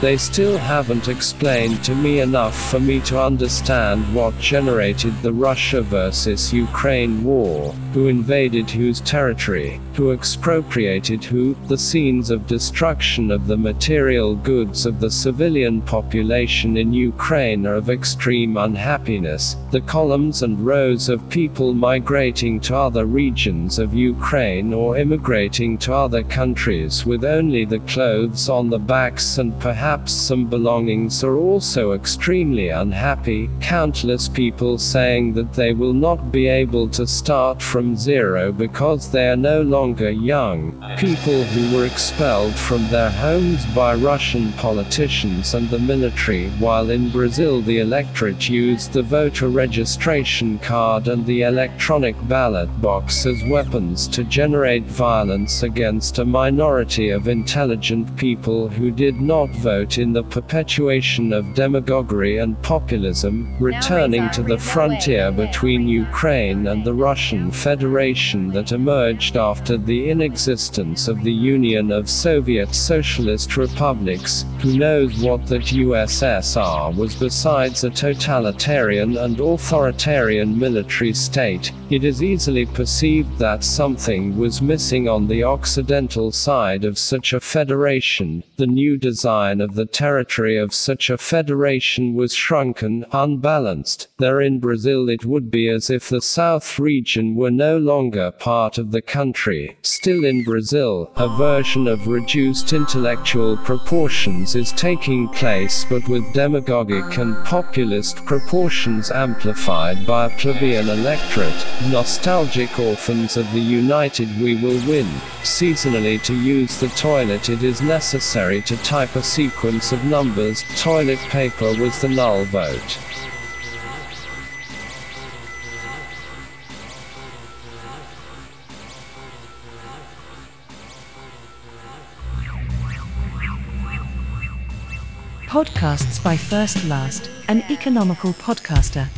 They still haven't explained to me enough for me to understand what generated the Russia versus Ukraine war, who invaded whose territory, who expropriated who, the scenes of destruction of the material goods of the civilian population in Ukraine are of extreme unhappiness, the columns and rows of people migrating to other regions of Ukraine or immigrating to other countries with only the clothes on the backs and perhaps some belongings are also extremely unhappy, countless people saying that they will not be able to start from zero because they are no longer young, people who were expelled from their homes by Russian politicians and the military, while in Brazil the electorate used the voter registration card and the electronic ballot box as weapons to generate violence against a minority of intelligent people who did not vote in the perpetuation of demagoguery and populism, returning to the frontier between Ukraine and the Russian Federation that emerged after the inexistence of the Union of Soviet Socialist Republics, who knows what that USSR was besides a totalitarian and authoritarian military state, it is easily perceived that something was missing on the Occidental side of such a federation, the new design of the territory of such a federation was shrunken, unbalanced. There in Brazil it would be as if the South region were no longer part of the country. Still in Brazil, a version of reduced intellectual proportions is taking place but with demagogic and populist proportions amplified by a plebeian electorate, nostalgic orphans of the united we will win. Seasonally to use the toilet it is necessary to type a sequence of numbers, toilet paper was the null vote. Podcasts by First Last, an economical podcaster.